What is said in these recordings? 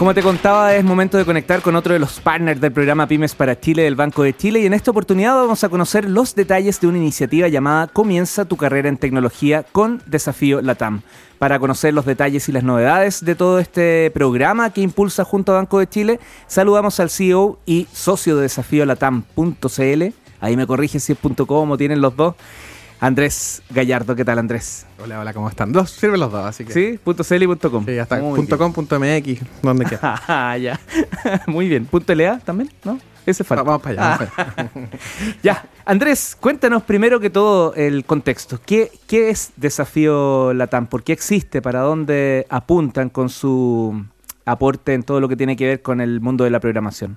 Como te contaba, es momento de conectar con otro de los partners del programa Pymes para Chile del Banco de Chile y en esta oportunidad vamos a conocer los detalles de una iniciativa llamada Comienza tu carrera en tecnología con Desafío Latam. Para conocer los detalles y las novedades de todo este programa que impulsa junto a Banco de Chile, saludamos al CEO y socio de Desafío Latam.cl. Ahí me corrige si es .com o tienen los dos. Andrés Gallardo, ¿qué tal Andrés? Hola, hola, ¿cómo están? Dos, sirven los dos, así que. Sí, .cl y .com. Sí, ya está. .com, .mx, donde quiera. Ah, ya. Muy bien. ¿LA también? ¿No? Ese falta. Vamos para allá. ya. Andrés, cuéntanos primero que todo el contexto. ¿Qué, ¿Qué es Desafío Latam? ¿Por qué existe? ¿Para dónde apuntan con su aporte en todo lo que tiene que ver con el mundo de la programación?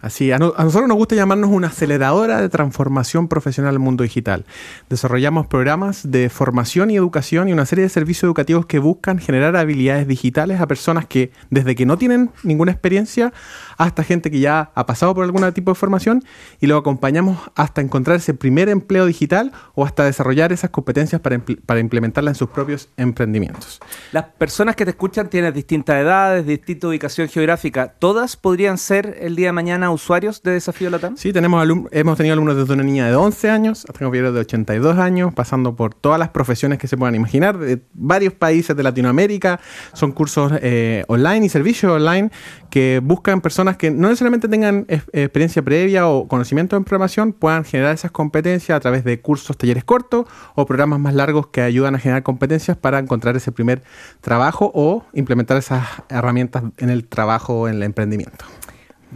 Así, a, nosotros nos gusta llamarnos una aceleradora de transformación profesional al mundo digital. Desarrollamos programas de formación y educación y una serie de servicios educativos que buscan generar habilidades digitales a personas que desde que no tienen ninguna experiencia hasta gente que ya ha pasado por algún tipo de formación y lo acompañamos hasta encontrar ese primer empleo digital o hasta desarrollar esas competencias para, para implementarla en sus propios emprendimientos. Las personas que te escuchan tienen distintas edades, distinta ubicación geográfica. ¿Todas podrían ser el día de mañana usuarios de Desafío Latam? Sí, tenemos hemos tenido alumnos desde una niña de 11 años hasta un de 82 años, pasando por todas las profesiones que se puedan imaginar, de varios países de Latinoamérica. Son cursos eh, online y servicios online que buscan personas que no necesariamente tengan experiencia previa o conocimiento en programación, puedan generar esas competencias a través de cursos, talleres cortos o programas más largos que ayudan a generar competencias para encontrar ese primer trabajo o implementar esas herramientas en el trabajo, en el emprendimiento.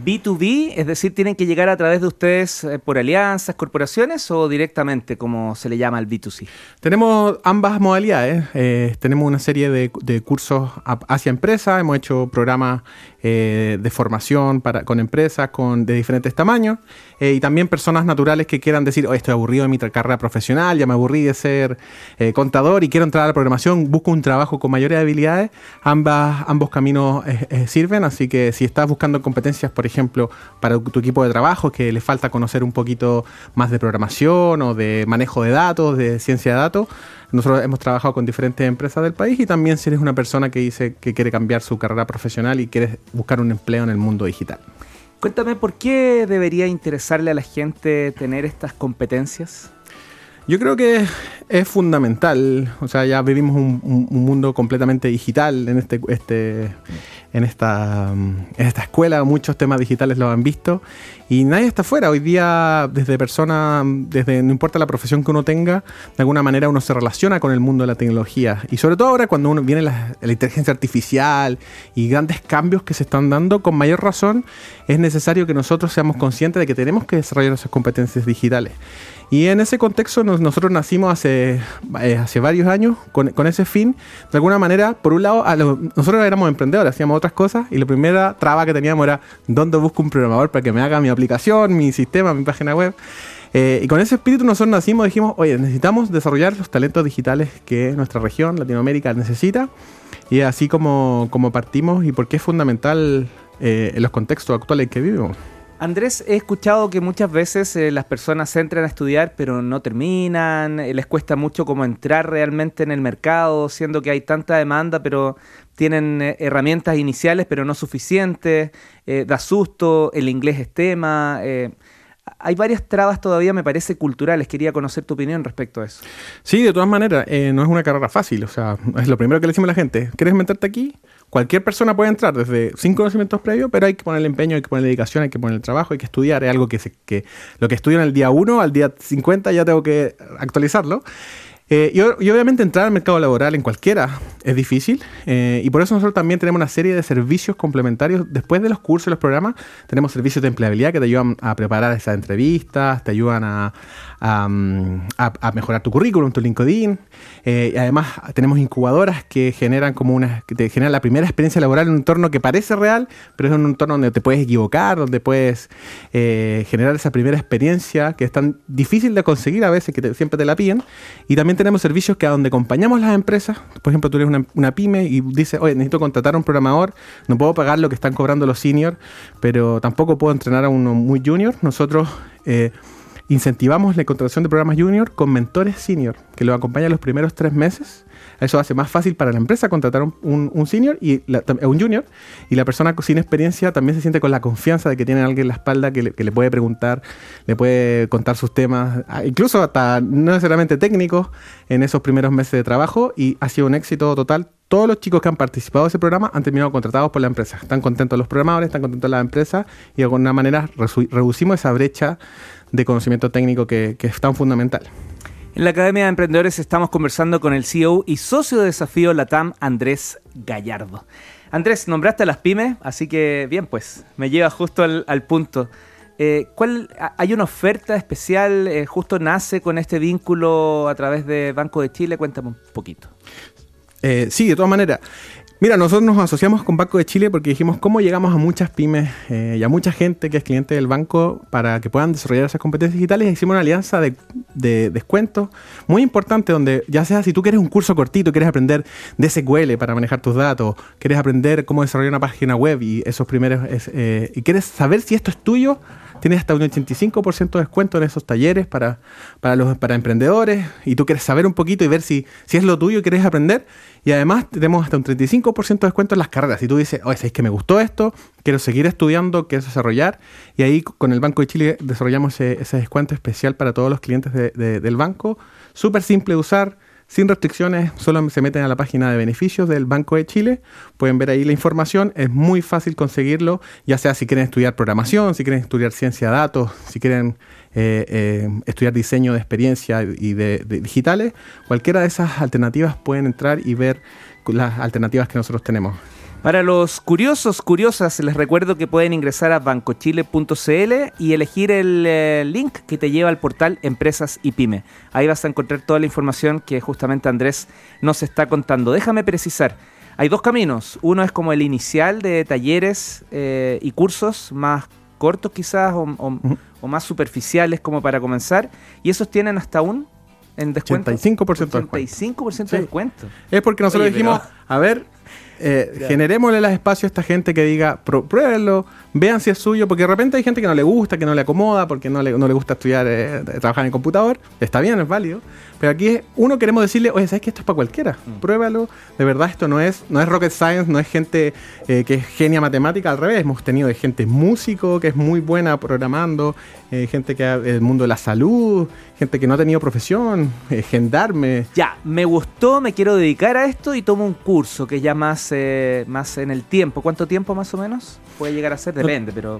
B2B, es decir, tienen que llegar a través de ustedes eh, por alianzas, corporaciones o directamente, como se le llama al B2C? Tenemos ambas modalidades. Eh, tenemos una serie de, cursos hacia empresas, hemos hecho programas eh, de formación para, con empresas con, de diferentes tamaños y también personas naturales que quieran decir, oh, estoy aburrido de mi carrera profesional, ya me aburrí de ser contador y quiero entrar a la programación, busco un trabajo con mayores habilidades, ambas, ambos caminos sirven, así que si estás buscando competencias, por ejemplo, para tu equipo de trabajo, que le falta conocer un poquito más de programación o de manejo de datos, de ciencia de datos, nosotros hemos trabajado con diferentes empresas del país y también si eres una persona que dice que quiere cambiar su carrera profesional y quieres buscar un empleo en el mundo digital. Cuéntame, ¿por qué debería interesarle a la gente tener estas competencias? Yo creo que es fundamental. O sea, ya vivimos un, mundo completamente digital en este, este, en esta, en esta escuela. Muchos temas digitales lo han visto y nadie está fuera. Hoy día, desde persona, desde no importa la profesión que uno tenga, de alguna manera uno se relaciona con el mundo de la tecnología. Y sobre todo ahora cuando uno viene la, la inteligencia artificial y grandes cambios que se están dando, con mayor razón es necesario que nosotros seamos conscientes de que tenemos que desarrollar esas competencias digitales. Y en ese contexto nosotros nacimos hace, eh, hace varios años con, con, ese fin. De alguna manera, por un lado, nosotros éramos emprendedores, hacíamos otras cosas y la primera traba que teníamos era dónde busco un programador para que me haga mi aplicación, mi sistema, mi página web. Eh, y con ese espíritu nosotros nacimos, dijimos, oye, necesitamos desarrollar los talentos digitales que nuestra región, Latinoamérica, necesita. Y así como, como partimos y porque es fundamental eh, en los contextos actuales que vivimos. Andrés, he escuchado que muchas veces eh, las personas entran a estudiar pero no terminan, eh, les cuesta mucho como entrar realmente en el mercado, siendo que hay tanta demanda pero tienen eh, herramientas iniciales pero no suficientes, da susto, el inglés es tema. Hay varias trabas todavía, me parece, culturales. Quería conocer tu opinión respecto a eso. Sí, de todas maneras, no es una carrera fácil. O sea, es lo primero que le decimos a la gente. ¿Quieres meterte aquí? Cualquier persona puede entrar desde sin conocimientos previos, pero hay que poner el empeño, hay que poner dedicación, hay que poner el trabajo, hay que estudiar. Es algo que, se, que lo que estudio en el día 1 al día 50 ya tengo que actualizarlo. Eh, y, obviamente entrar al mercado laboral en cualquiera es difícil eh, y por eso nosotros también tenemos una serie de servicios complementarios. Después de los cursos y los programas, tenemos servicios de empleabilidad que te ayudan a preparar esas entrevistas, te ayudan a, a, mejorar tu currículum, tu LinkedIn. Eh, y además tenemos incubadoras que generan como una, que te generan la primera experiencia laboral en un entorno que parece real, pero es un entorno donde te puedes equivocar, donde puedes eh, generar esa primera experiencia que es tan difícil de conseguir a veces que siempre te la piden. Y también tenemos servicios que a donde acompañamos las empresas, por ejemplo, tú eres una, pyme y dices, oye, necesito contratar a un programador, no puedo pagar lo que están cobrando los seniors, pero tampoco puedo entrenar a uno muy junior. Nosotros eh, incentivamos la contratación de programas junior con mentores senior, que lo acompañan los primeros tres meses. Eso hace más fácil para la empresa contratar un, un, senior y un junior y la persona sin experiencia también se siente con la confianza de que tiene alguien en la espalda que le, puede preguntar, le puede contar sus temas, ah, incluso hasta no necesariamente técnicos en esos primeros meses de trabajo y ha sido un éxito total todos los chicos que han participado de ese programa han terminado contratados por la empresa. Están contentos los programadores, están contentos las empresas y de alguna manera reducimos esa brecha de conocimiento técnico que, es tan fundamental. En la Academia de Emprendedores estamos conversando con el CEO y socio de desafío Latam, Andrés Gallardo. Andrés, nombraste a las pymes, así que bien, pues me lleva justo al, punto. Eh, ¿cuál, ¿Hay una oferta especial? Eh, ¿Justo nace con este vínculo a través de Banco de Chile? Cuéntame un poquito. Eh, sí, de todas maneras. Mira, nosotros nos asociamos con Banco de Chile porque dijimos cómo llegamos a muchas pymes eh, y a mucha gente que es cliente del banco para que puedan desarrollar esas competencias digitales. Hicimos una alianza de, de descuentos muy importante donde ya sea si tú quieres un curso cortito, quieres aprender de SQL para manejar tus datos, quieres aprender cómo desarrollar una página web y esos primeros eh, y quieres saber si esto es tuyo, tienes hasta un 85% de descuento en esos talleres para, para, los, para emprendedores y tú quieres saber un poquito y ver si, si es lo tuyo y quieres aprender. Y además tenemos hasta un 35% de descuento en las carreras. Si tú dices, oye, es que me gustó esto, quiero seguir estudiando, quiero desarrollar. Y ahí con el Banco de Chile desarrollamos ese, descuento especial para todos los clientes del banco. Súper simple de usar sin restricciones, solo se meten a la página de beneficios del Banco de Chile, pueden ver ahí la información, es muy fácil conseguirlo, ya sea si quieren estudiar programación, si quieren estudiar ciencia de datos, si quieren eh, eh, estudiar diseño de experiencia y de, digitales, cualquiera de esas alternativas pueden entrar y ver las alternativas que nosotros tenemos. Para los curiosos, curiosas, les recuerdo que pueden ingresar a bancochile.cl y elegir el eh, link que te lleva al portal Empresas y Pyme. Ahí vas a encontrar toda la información que justamente Andrés nos está contando. Déjame precisar. Hay dos caminos. Uno es como el inicial de talleres eh, y cursos más cortos quizás o, más superficiales como para comenzar. Y esos tienen hasta un en descuento. 85% de descuento. 85% de descuento. Es porque nosotros dijimos, a ver, eh, generémosle las espacios a esta gente que diga, pruébenlo, vean si es suyo, porque de repente hay gente que no le gusta, que no le acomoda, porque no le, no le gusta estudiar, eh, trabajar en computador. Está bien, es válido. Pero aquí uno queremos decirle, oye, ¿sabes que esto es para cualquiera? Mm. Pruébalo. De verdad, esto no es, no es rocket science, no es gente eh, que es genia matemática, al revés. Hemos tenido gente músico que es muy buena programando, eh, gente que el mundo de la salud, gente que no ha tenido profesión, eh, gendarme. Ya, me gustó, me quiero dedicar a esto y tomo un curso que ya más, más en el tiempo. ¿Cuánto tiempo más o menos puede llegar a ser? Depende, pero...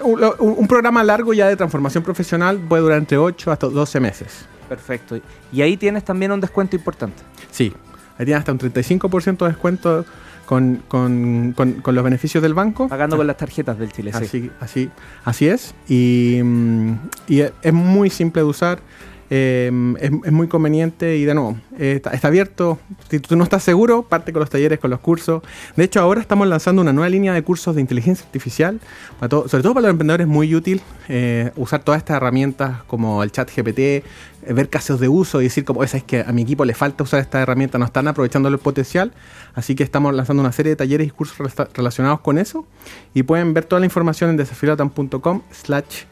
Un, un programa largo ya de transformación profesional puede durar entre 8 hasta 12 meses. Perfecto. Y ahí tienes también un descuento importante. Sí, ahí tienes hasta un 35% de descuento con, los beneficios del banco. Pagando con las tarjetas del Chile, así, sí. Así, así es. Y, mm, y es muy simple de usar. Em, es, muy conveniente y de nuevo, está, abierto. Si tú no estás seguro, parte con los talleres, con los cursos. De hecho, ahora estamos lanzando una nueva línea de cursos de inteligencia artificial, sobre todo para los emprendedores, muy útil eh, usar todas estas herramientas como el chat GPT, eh, ver casos de uso y decir como, es que a mi equipo le falta usar esta herramienta, no están aprovechando el potencial. Así que estamos lanzando una serie de talleres y cursos relacionados con eso y pueden ver toda la información en desafiolatam.com slash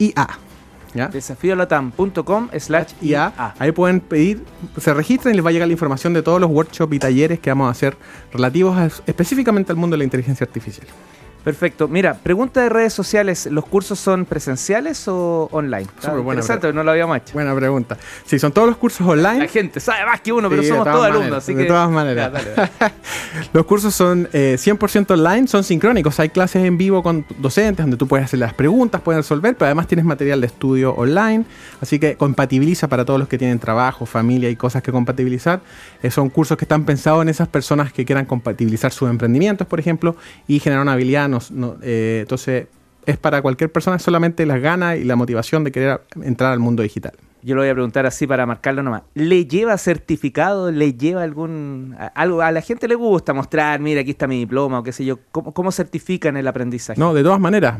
IA. Desafiolatam.com slash IA. Ahí pueden pedir, se registran y les va a llegar la información de todos los workshops y talleres que vamos a hacer relativos específicamente al mundo de la inteligencia artificial. Perfecto. Mira, pregunta de redes sociales, ¿los cursos son presenciales o online? Súper buena interesante, no lo habíamos hecho. Buena pregunta. Sí, son todos los cursos online. La gente sabe más que uno, pero somos todos alumnos, así de todas maneras. los cursos son 100% eh, online, son sincrónicos. Hay clases en vivo con docentes donde tú puedes hacer las preguntas, puedes resolver, pero además tienes material de estudio online, así que compatibiliza para todos los que tienen trabajo, familia y cosas que compatibilizar. Eh, son cursos que están pensados en esas personas que quieran compatibilizar sus emprendimientos, por ejemplo, y generar una habilidad eh, entonces, es para cualquier persona solamente las ganas y la motivación de querer entrar al mundo digital. Yo lo voy a preguntar así para marcarlo nomás. ¿Le lleva certificado? ¿Le lleva algún algo? A la gente le gusta mostrar, mira, aquí está mi diploma o qué sé yo. ¿Cómo, cómo certifican el aprendizaje? No, de todas maneras.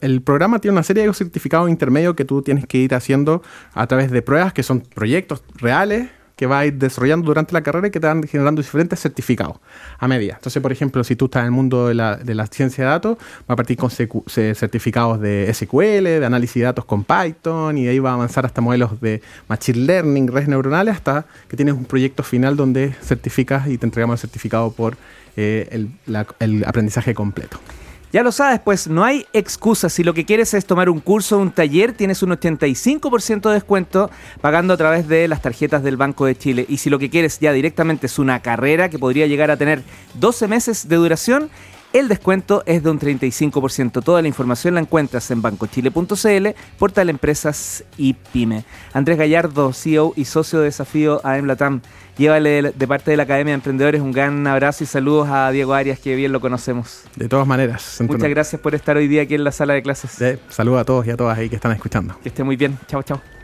El programa tiene una serie de certificados intermedios que tú tienes que ir haciendo a través de pruebas que son proyectos reales que va a ir desarrollando durante la carrera y que te van generando diferentes certificados a medida. Entonces, por ejemplo, si tú estás en el mundo de la, de la ciencia de datos, va a partir con certificados de SQL, de análisis de datos con Python, y ahí va a avanzar hasta modelos de Machine Learning, redes neuronales, hasta que tienes un proyecto final donde certificas y te entregamos el certificado por eh, el aprendizaje completo. Ya lo sabes, pues no hay excusas. Si lo que quieres es tomar un curso o un taller, tienes un 85% de descuento pagando a través de las tarjetas del Banco de Chile. Y si lo que quieres ya directamente es una carrera que podría llegar a tener 12 meses de duración, el descuento es de un 35%. Toda la información la encuentras en bancochile.cl, portal empresas y pyme. Andrés Gallardo, CEO y socio de desafío a Latam. Llévale de parte de la Academia de Emprendedores un gran abrazo y saludos a Diego Arias, que bien lo conocemos. De todas maneras. Muchas gracias por estar hoy día aquí en la sala de clases. saludos a todos y a todas ahí que están escuchando. Que esté muy bien. Chao, chao.